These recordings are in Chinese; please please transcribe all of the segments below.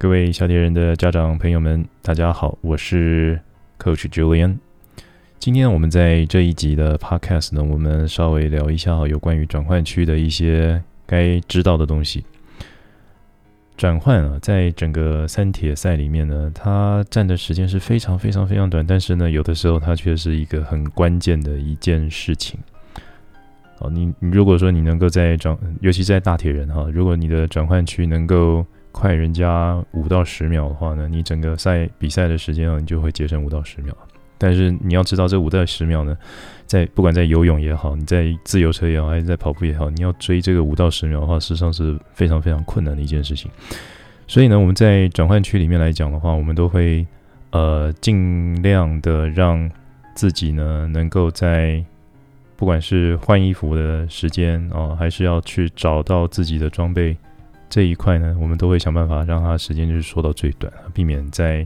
各位小铁人的家长朋友们，大家好，我是 Coach Julian。今天我们在这一集的 Podcast 呢，我们稍微聊一下有关于转换区的一些该知道的东西。转换啊，在整个三铁赛里面呢，它占的时间是非常非常非常短，但是呢，有的时候它却是一个很关键的一件事情。哦，你你如果说你能够在转，尤其在大铁人哈，如果你的转换区能够快人家五到十秒的话呢，你整个赛比赛的时间啊，你就会节省五到十秒。但是你要知道，这五到十秒呢，在不管在游泳也好，你在自由车也好，还是在跑步也好，你要追这个五到十秒的话，事实上是非常非常困难的一件事情。所以呢，我们在转换区里面来讲的话，我们都会呃尽量的让自己呢，能够在不管是换衣服的时间啊，还是要去找到自己的装备。这一块呢，我们都会想办法让它时间就是缩到最短，避免在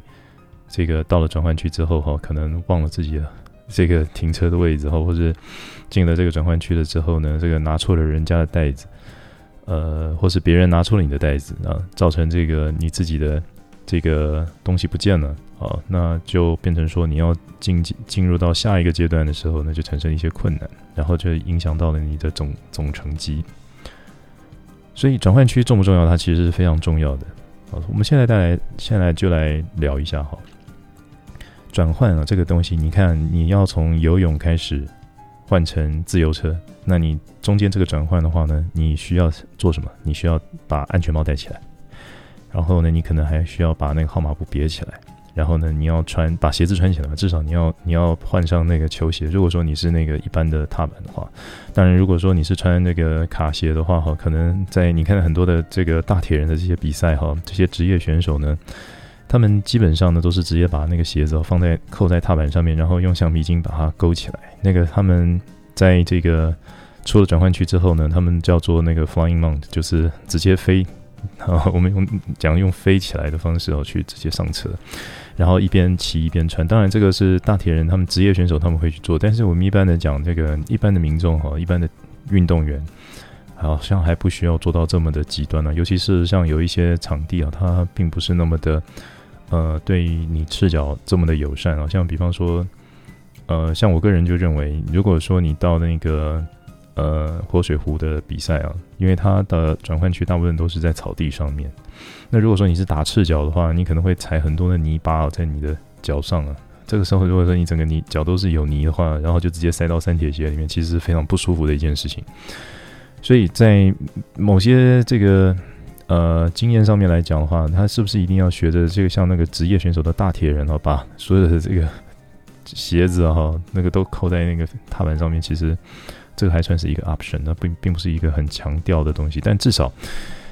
这个到了转换区之后哈，可能忘了自己的这个停车的位置哈，或者进了这个转换区了之后呢，这个拿错了人家的袋子，呃，或是别人拿错了你的袋子啊，造成这个你自己的这个东西不见了啊，那就变成说你要进进入到下一个阶段的时候呢，就产生一些困难，然后就影响到了你的总总成绩。所以转换区重不重要？它其实是非常重要的。好，我们现在带来，现在就来聊一下哈。转换啊，这个东西，你看，你要从游泳开始换成自由车，那你中间这个转换的话呢，你需要做什么？你需要把安全帽戴起来，然后呢，你可能还需要把那个号码布别起来。然后呢，你要穿把鞋子穿起来嘛，至少你要你要换上那个球鞋。如果说你是那个一般的踏板的话，当然如果说你是穿那个卡鞋的话，哈，可能在你看很多的这个大铁人的这些比赛，哈，这些职业选手呢，他们基本上呢都是直接把那个鞋子放在扣在踏板上面，然后用橡皮筋把它勾起来。那个他们在这个出了转换区之后呢，他们叫做那个 flying mount，就是直接飞。好，我们用讲用飞起来的方式哦，去直接上车。然后一边骑一边穿，当然这个是大铁人他们职业选手他们会去做，但是我们一般的讲这个一般的民众哈，一般的运动员好像还不需要做到这么的极端呢、尤其是像有一些场地啊，它并不是那么的呃对于你赤脚这么的友善啊。像比方说呃，像我个人就认为，如果说你到那个呃活水湖的比赛啊，因为它的转换区大部分都是在草地上面。那如果说你是打赤脚的话，你可能会踩很多的泥巴在你的脚上啊。这个时候，如果说你整个泥脚都是有泥的话，然后就直接塞到三铁鞋里面，其实是非常不舒服的一件事情。所以在某些这个呃经验上面来讲的话，他是不是一定要学着这个像那个职业选手的大铁人哈，把所有的这个鞋子哈那个都扣在那个踏板上面？其实这个还算是一个 option，那并并不是一个很强调的东西，但至少。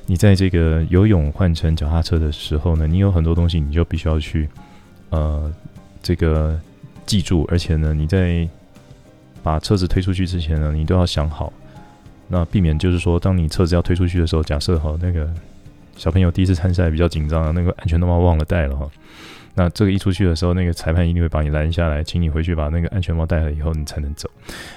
你在这个游泳换成脚踏车的时候呢，你有很多东西你就必须要去，呃，这个记住，而且呢，你在把车子推出去之前呢，你都要想好，那避免就是说，当你车子要推出去的时候，假设好那个小朋友第一次参赛比较紧张，那个安全帽忘了戴了哈。那这个一出去的时候，那个裁判一定会把你拦下来，请你回去把那个安全帽戴了以后，你才能走。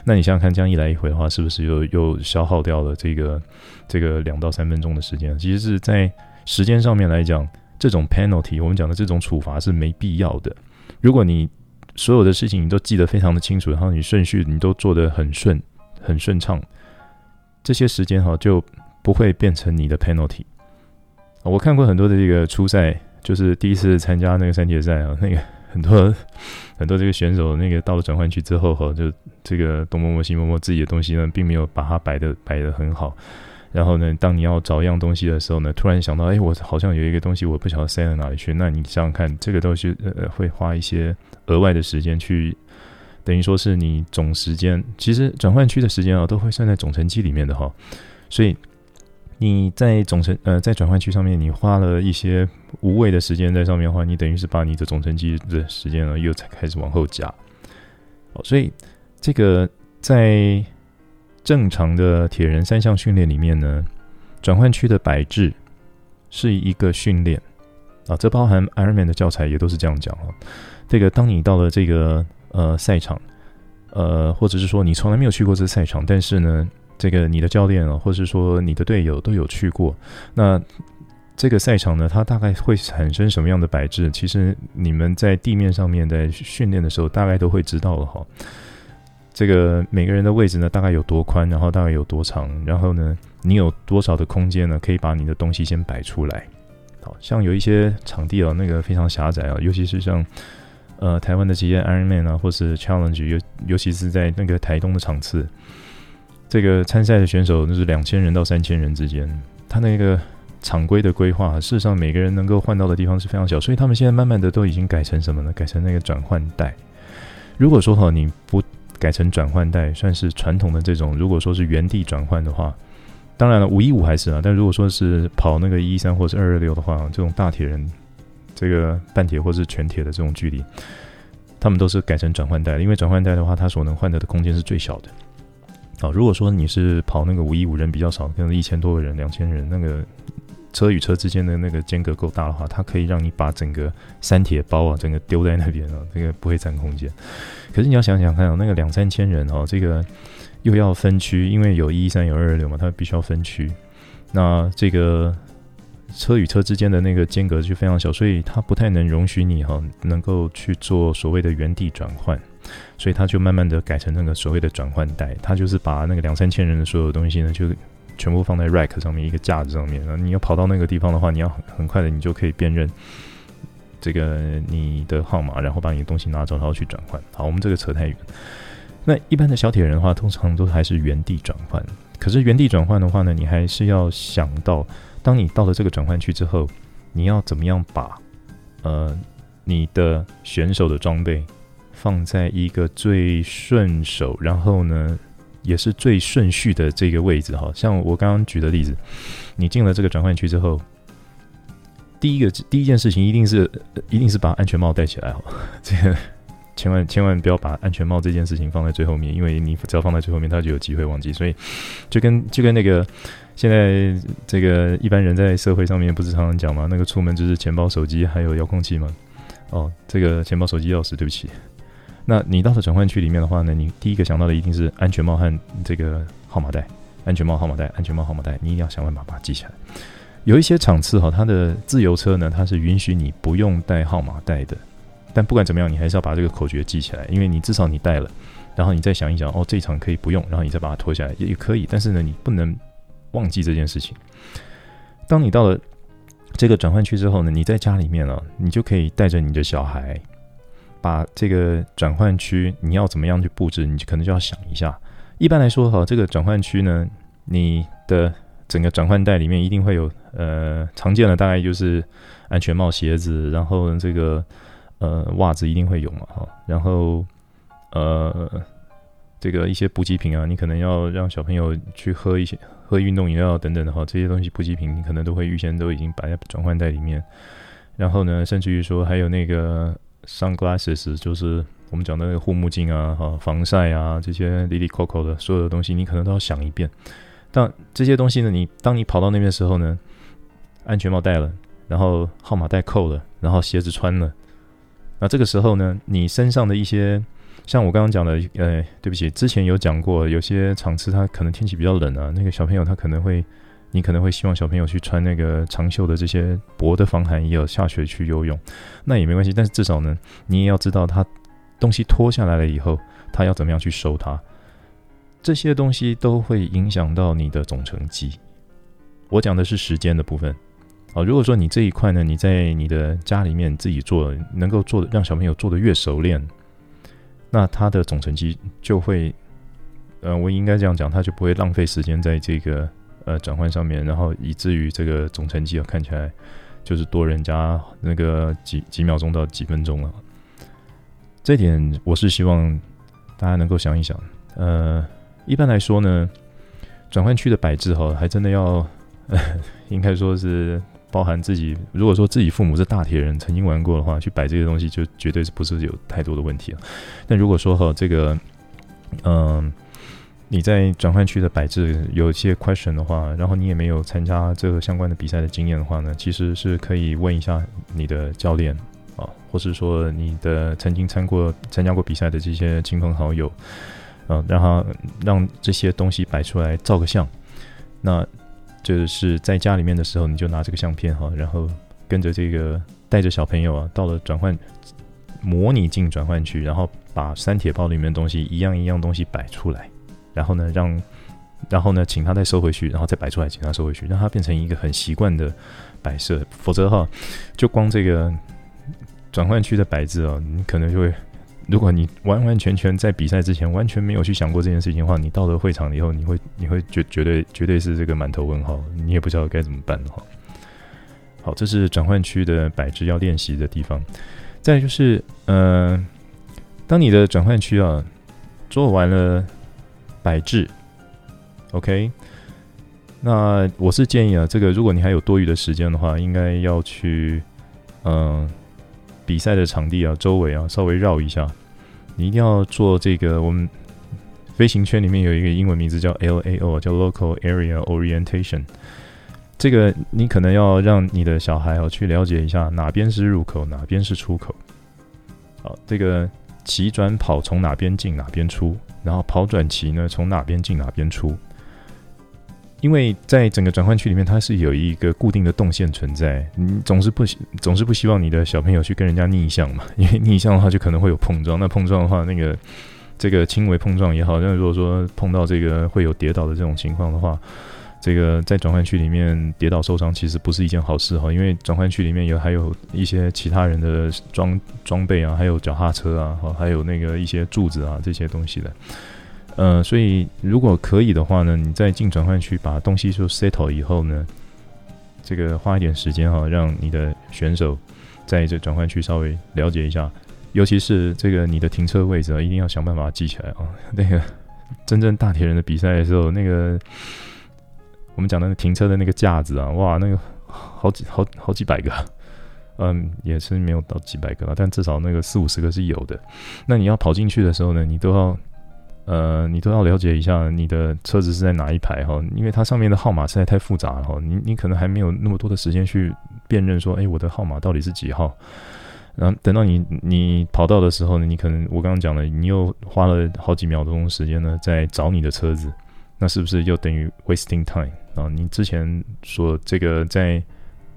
那你想想看，这样一来一回的话，是不是又又消耗掉了这个这个两到三分钟的时间？其实是在时间上面来讲，这种 penalty 我们讲的这种处罚是没必要的。如果你所有的事情你都记得非常的清楚，然后你顺序你都做得很顺很顺畅，这些时间哈就不会变成你的 penalty。我看过很多的这个初赛。就是第一次参加那个三决赛啊，那个很多很多这个选手，那个到了转换区之后哈，就这个东摸摸西摸摸自己的东西呢，并没有把它摆的摆的很好。然后呢，当你要找一样东西的时候呢，突然想到，哎，我好像有一个东西，我不晓得塞到哪里去。那你想想看，这个东西呃会花一些额外的时间去，等于说是你总时间，其实转换区的时间啊，都会算在总成绩里面的哈，所以。你在总成呃在转换区上面，你花了一些无谓的时间在上面的话，你等于是把你的总成绩的时间呢又才开始往后加。哦，所以这个在正常的铁人三项训练里面呢，转换区的摆置是一个训练啊，这包含 Ironman 的教材也都是这样讲啊。这个当你到了这个呃赛场，呃或者是说你从来没有去过这个赛场，但是呢。这个你的教练啊，或是说你的队友都有去过，那这个赛场呢，它大概会产生什么样的摆置？其实你们在地面上面在训练的时候，大概都会知道了哈。这个每个人的位置呢，大概有多宽，然后大概有多长，然后呢，你有多少的空间呢，可以把你的东西先摆出来。好像有一些场地啊，那个非常狭窄啊，尤其是像呃台湾的这些 Ironman 啊，或是 Challenge，尤尤其是在那个台东的场次，这个参赛的选手就是两千人到三千人之间，他那个。常规的规划，事实上每个人能够换到的地方是非常小，所以他们现在慢慢的都已经改成什么呢？改成那个转换带。如果说哈你不改成转换带，算是传统的这种，如果说是原地转换的话，当然了，五一五还是啊，但如果说是跑那个一一三或者二二六的话，这种大铁人，这个半铁或是全铁的这种距离，他们都是改成转换带，因为转换带的话，它所能换得的空间是最小的。好，如果说你是跑那个五一五人比较少，可能一千多个人、两千人那个。车与车之间的那个间隔够大的话，它可以让你把整个三铁包啊，整个丢在那边啊，这个不会占空间。可是你要想想看啊，那个两三千人哦，这个又要分区，因为有一一三有二二六嘛，它必须要分区。那这个车与车之间的那个间隔就非常小，所以它不太能容许你哈，能够去做所谓的原地转换。所以他就慢慢的改成那个所谓的转换带，他就是把那个两三千人的所有东西呢，就。全部放在 rack 上面，一个架子上面。然后你要跑到那个地方的话，你要很很快的，你就可以辨认这个你的号码，然后把你的东西拿走，然后去转换。好，我们这个扯太远。那一般的小铁人的话，通常都还是原地转换。可是原地转换的话呢，你还是要想到，当你到了这个转换区之后，你要怎么样把呃你的选手的装备放在一个最顺手，然后呢，也是最顺序的这个位置哈，像我刚刚举的例子，你进了这个转换区之后，第一个第一件事情一定是一定是把安全帽戴起来哈，这个千万千万不要把安全帽这件事情放在最后面，因为你只要放在最后面，他就有机会忘记。所以就跟就跟那个现在这个一般人在社会上面不是常常讲吗？那个出门就是钱包、手机还有遥控器吗？哦，这个钱包、手机、钥匙，对不起。那你到了转换区里面的话呢，你第一个想到的一定是安全帽和这个号码带，安全帽、号码带，安全帽、号码带，你一定要想办法把它记起来。有一些场次哈，它的自由车呢，它是允许你不用带号码带的，但不管怎么样，你还是要把这个口诀记起来，因为你至少你带了，然后你再想一想，哦，这一场可以不用，然后你再把它脱下来也也可以，但是呢，你不能忘记这件事情。当你到了这个转换区之后呢，你在家里面了，你就可以带着你的小孩。把这个转换区你要怎么样去布置，你可能就要想一下。一般来说哈，这个转换区呢，你的整个转换带里面一定会有呃常见的大概就是安全帽、鞋子，然后这个呃袜子一定会有嘛哈，然后呃这个一些补给品啊，你可能要让小朋友去喝一些喝运动饮料等等的话，这些东西补给品你可能都会预先都已经摆在转换带里面。然后呢，甚至于说还有那个。Sunglasses 就是我们讲的那个护目镜啊，哈，防晒啊，这些哩哩扣扣的所有的东西，你可能都要想一遍。但这些东西呢，你当你跑到那边的时候呢，安全帽戴了，然后号码带扣了，然后鞋子穿了，那这个时候呢，你身上的一些，像我刚刚讲的，呃，对不起，之前有讲过，有些场次它可能天气比较冷啊，那个小朋友他可能会。你可能会希望小朋友去穿那个长袖的这些薄的防寒衣，要下雪去游泳，那也没关系。但是至少呢，你也要知道他东西脱下来了以后，他要怎么样去收它。这些东西都会影响到你的总成绩。我讲的是时间的部分。啊，如果说你这一块呢，你在你的家里面自己做，能够做的让小朋友做的越熟练，那他的总成绩就会，呃，我应该这样讲，他就不会浪费时间在这个。呃，转换上面，然后以至于这个总成绩啊，看起来就是多人家那个几几秒钟到几分钟了。这点我是希望大家能够想一想。呃，一般来说呢，转换区的摆置哈，还真的要，应该说是包含自己。如果说自己父母是大铁人，曾经玩过的话，去摆这些东西就绝对是不是有太多的问题了。但如果说哈，这个，嗯，你在转换区的摆置有一些 question 的话，然后你也没有参加这个相关的比赛的经验的话呢，其实是可以问一下你的教练啊，或是说你的曾经参过参加过比赛的这些亲朋好友，嗯、啊，让他让这些东西摆出来照个相。那就是在家里面的时候，你就拿这个相片哈，然后跟着这个带着小朋友啊，到了转换模拟进转换区，然后把三铁包里面的东西一样一样东西摆出来，然后呢让，然后呢请他再收回去，然后再摆出来，请他收回去，让他变成一个很习惯的摆设。否则哈，就光这个转换区的摆置啊，你可能就会。如果你完完全全在比赛之前完全没有去想过这件事情的话，你到了会场以后，你会你会绝绝对绝对是这个满头问号，你也不知道该怎么办哈。好，这是转换区的摆置要练习的地方。再就是，呃，当你的转换区啊做完了摆置，OK，那我是建议啊，这个如果你还有多余的时间的话，应该要去，嗯、比赛的场地啊，周围啊，稍微绕一下。你一定要做这个。我们飞行圈里面有一个英文名字叫 LAO，叫 Local Area Orientation。这个你可能要让你的小孩啊去了解一下哪边是入口，哪边是出口。好，这个起转跑从哪边进哪边出，然后跑转旗呢从哪边进哪边出。因为在整个转换区里面，它是有一个固定的动线存在。你总是不总是不希望你的小朋友去跟人家逆向嘛，因为逆向的话就可能会有碰撞。那碰撞的话，那个这个轻微碰撞也好，那如果说碰到这个会有跌倒的这种情况的话，这个在转换区里面跌倒受伤其实不是一件好事哈。因为转换区里面有还有一些其他人的装装备啊，还有脚踏车啊，还有那个一些柱子啊这些东西的。呃，所以如果可以的话呢，你在进转换区把东西就 settle 以后呢，这个花一点时间哈、让你的选手在这转换区稍微了解一下，尤其是这个你的停车位置啊，一定要想办法记起来啊、那个真正大铁人的比赛的时候，那个我们讲的停车的那个架子啊，哇，那个好几好好几百个，嗯，也是没有到几百个，但至少那个四五十个是有的。那你要跑进去的时候呢，你都要。呃，你都要了解一下你的车子是在哪一排哈，因为它上面的号码实在太复杂了哈，你你可能还没有那么多的时间去辨认说，哎，我的号码到底是几号？然后等到你你跑到的时候呢，你可能我刚刚讲了，你又花了好几秒钟时间呢在找你的车子，那是不是又等于 wasting time 啊？你之前说这个在。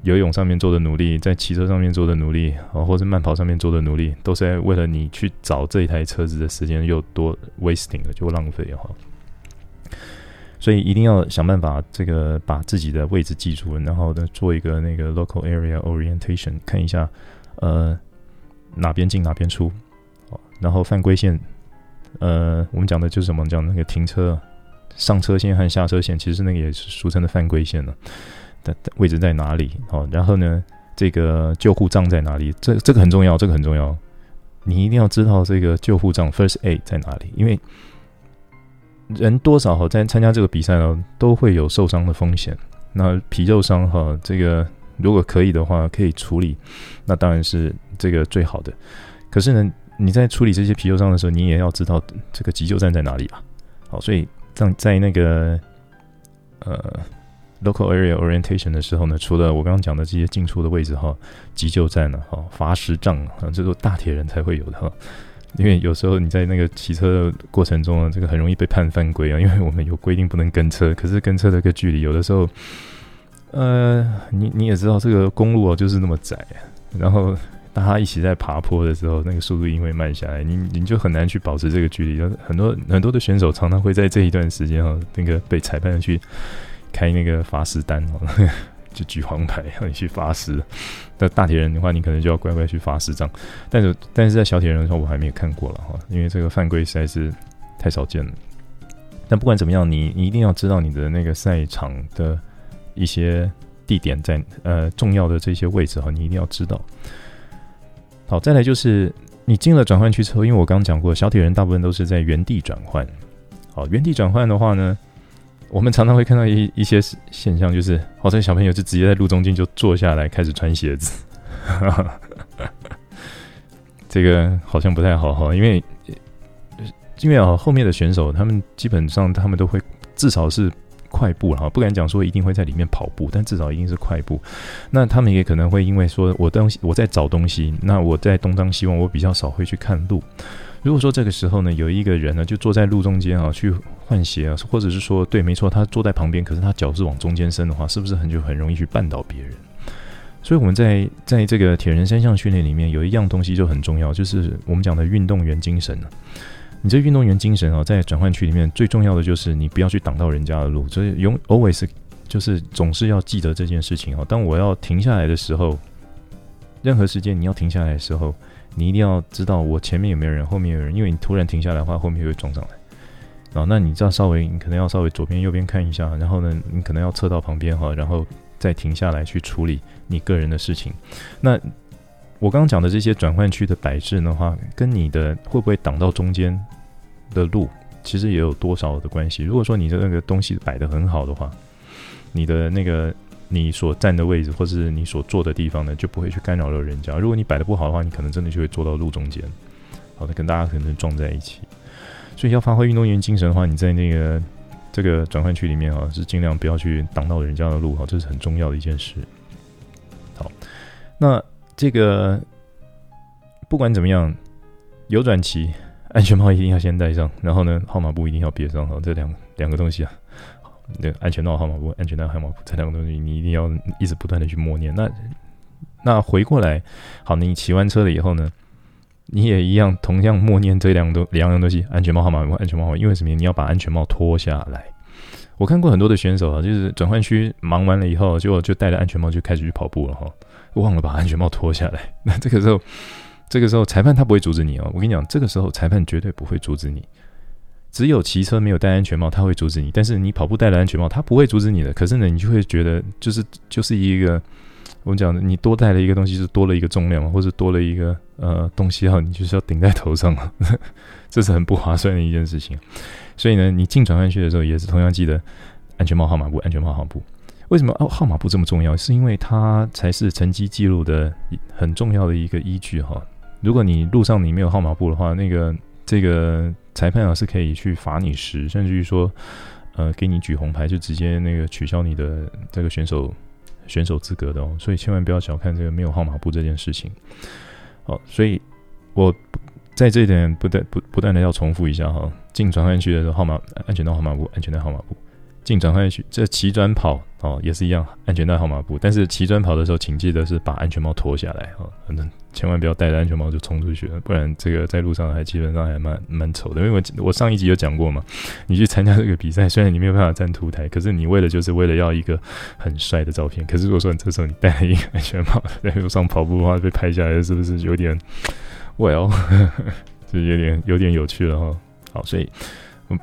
游泳上面做的努力，在骑车上面做的努力，啊，或者慢跑上面做的努力，都是在为了你去找这一台车子的时间又多 wasting 了，就浪费哈。所以一定要想办法，这个把自己的位置记住，然后呢，做一个那个 local area orientation，看一下，呃，哪边进哪边出，然后犯规线，呃，我们讲的就是什么？讲那个停车上车线和下车线，其实那个也是俗称的犯规线了。位置在哪里？好，然后呢，这个救护站在哪里？这这个很重要，这个很重要。你一定要知道这个救护站 First Aid 在哪里，因为人多少哈，在参加这个比赛呢，都会有受伤的风险。那皮肉伤哈，这个如果可以的话，可以处理，那当然是这个最好的。可是呢，你在处理这些皮肉伤的时候，你也要知道这个急救站在哪里啊。好，所以在在那个呃。Local area orientation 的时候呢，除了我刚刚讲的这些进出的位置哈，急救站呢，哈，罚石杖啊，这都大铁人才会有的哈。因为有时候你在那个骑车的过程中啊，这个很容易被判犯规啊，因为我们有规定不能跟车，可是跟车的个距离有的时候，呃，你你也知道这个公路啊就是那么窄，然后大家一起在爬坡的时候，那个速度因为慢下来，你你就很难去保持这个距离。很多很多的选手常常会在这一段时间哈，那个被裁判去。开那个罚时单哦，就举黄牌让你去罚时。那大铁人的话，你可能就要乖乖去罚时杖。但是，但是在小铁人的时候，我还没有看过了哈，因为这个犯规实在是太少见了。但不管怎么样，你你一定要知道你的那个赛场的一些地点在呃重要的这些位置哈，你一定要知道。好，再来就是你进了转换区之后，因为我刚刚讲过，小铁人大部分都是在原地转换。好，原地转换的话呢，我们常常会看到一一些现象，就是好像小朋友就直接在路中间就坐下来开始穿鞋子，这个好像不太好哈，因为因为啊后面的选手他们基本上他们都会至少是快步哈，不敢讲说一定会在里面跑步，但至少一定是快步。那他们也可能会因为说我东西我在找东西，那我在东张西望，我比较少会去看路。如果说这个时候呢，有一个人呢就坐在路中间啊，去换鞋啊，或者是说对，没错，他坐在旁边，可是他脚是往中间伸的话，是不是很就很容易去绊倒别人？所以我们在在这个铁人三项训练里面，有一样东西就很重要，就是我们讲的运动员精神。你这运动员精神啊，在转换区里面最重要的就是你不要去挡到人家的路，所以永 always 就是总是要记得这件事情啊。当我要停下来的时候，任何时间你要停下来的时候。你一定要知道我前面有没有人，后面有人，因为你突然停下来的话，后面会撞上来。啊，那你这样稍微，你可能要稍微左边右边看一下，然后呢，你可能要侧到旁边哈，然后再停下来去处理你个人的事情。那我刚刚讲的这些转换区的摆置的话，跟你的会不会挡到中间的路，其实也有多少的关系。如果说你的那个东西摆得很好的话，你的那个。你所站的位置，或是你所坐的地方呢，就不会去干扰到人家。如果你摆的不好的话，你可能真的就会坐到路中间，好的，跟大家可能撞在一起。所以要发挥运动员精神的话，你在那个这个转换区里面啊，是尽量不要去挡到人家的路哈，这是很重要的一件事。好，那这个不管怎么样，有转期，安全帽一定要先戴上，然后呢，号码布一定要别上哈，这两两个东西啊。那安全帽号码布，安全带号码布，这两个东西你一定要一直不断的去默念。那那回过来，好，你骑完车了以后呢，你也一样同样默念这两个两样东西：安全帽号码布，安全帽号。因为什么？你要把安全帽脱下来。我看过很多的选手啊，就是转换区忙完了以后，结果就戴着安全帽就开始去跑步了哈，忘了把安全帽脱下来。那这个时候，这个时候裁判他不会阻止你哦。我跟你讲，这个时候裁判绝对不会阻止你。只有骑车没有戴安全帽，他会阻止你；但是你跑步戴了安全帽，他不会阻止你的。可是呢，你就会觉得就是就是一个我们讲的，你多带了一个东西，是多了一个重量，或者多了一个呃东西哈，你就是要顶在头上了，这是很不划算的一件事情。所以呢，你进转换区的时候，也是同样记得安全帽号码布，安全帽号码布。为什么哦号码布这么重要？是因为它才是成绩记录的很重要的一个依据哈。如果你路上你没有号码布的话，那个这个。裁判啊是可以去罚你时，甚至于说，呃，给你举红牌，就直接那个取消你的这个选手选手资格的哦。所以千万不要小看这个没有号码布这件事情。好，所以我在这一点不断不不断的要重复一下哈，进转换区的时候，号码安全带号码布，安全带号码布。进转换区，这骑转跑哦也是一样，安全带号码布。但是骑转跑的时候，请记得是把安全帽脱下来哦，反正千万不要戴着安全帽就冲出去了，不然这个在路上还基本上还蛮蛮丑的。因为我我上一集有讲过嘛，你去参加这个比赛，虽然你没有办法站凸台，可是你为了就是为了要一个很帅的照片。可是如果说你这时候你戴了一个安全帽在路上跑步的话，被拍下来是不是有点，well，就有点有点有趣了哈。好，所以。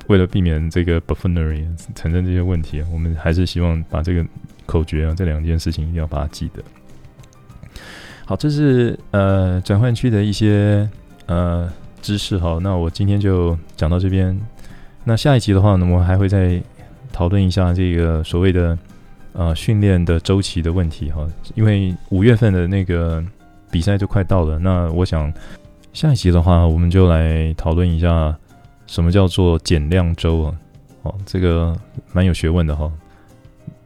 为了避免这个 buffoonery 产生这些问题，我们还是希望把这个口诀啊，这两件事情一定要把它记得。好，这是呃转换区的一些呃知识哈。那我今天就讲到这边。那下一集的话呢，我们还会再讨论一下这个所谓的呃训练的周期的问题哈。因为五月份的那个比赛就快到了，那我想下一集的话，我们就来讨论一下。什么叫做减量周啊？哦，这个蛮有学问的哈。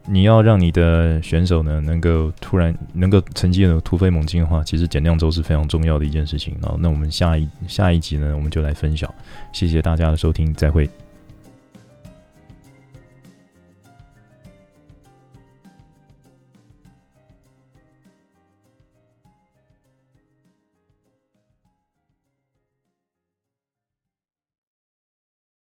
你要让你的选手呢，能够突然能够成绩呢突飞猛进的话，其实减量周是非常重要的一件事情。好，那我们下一下一集呢，我们就来分享。谢谢大家的收听，再会。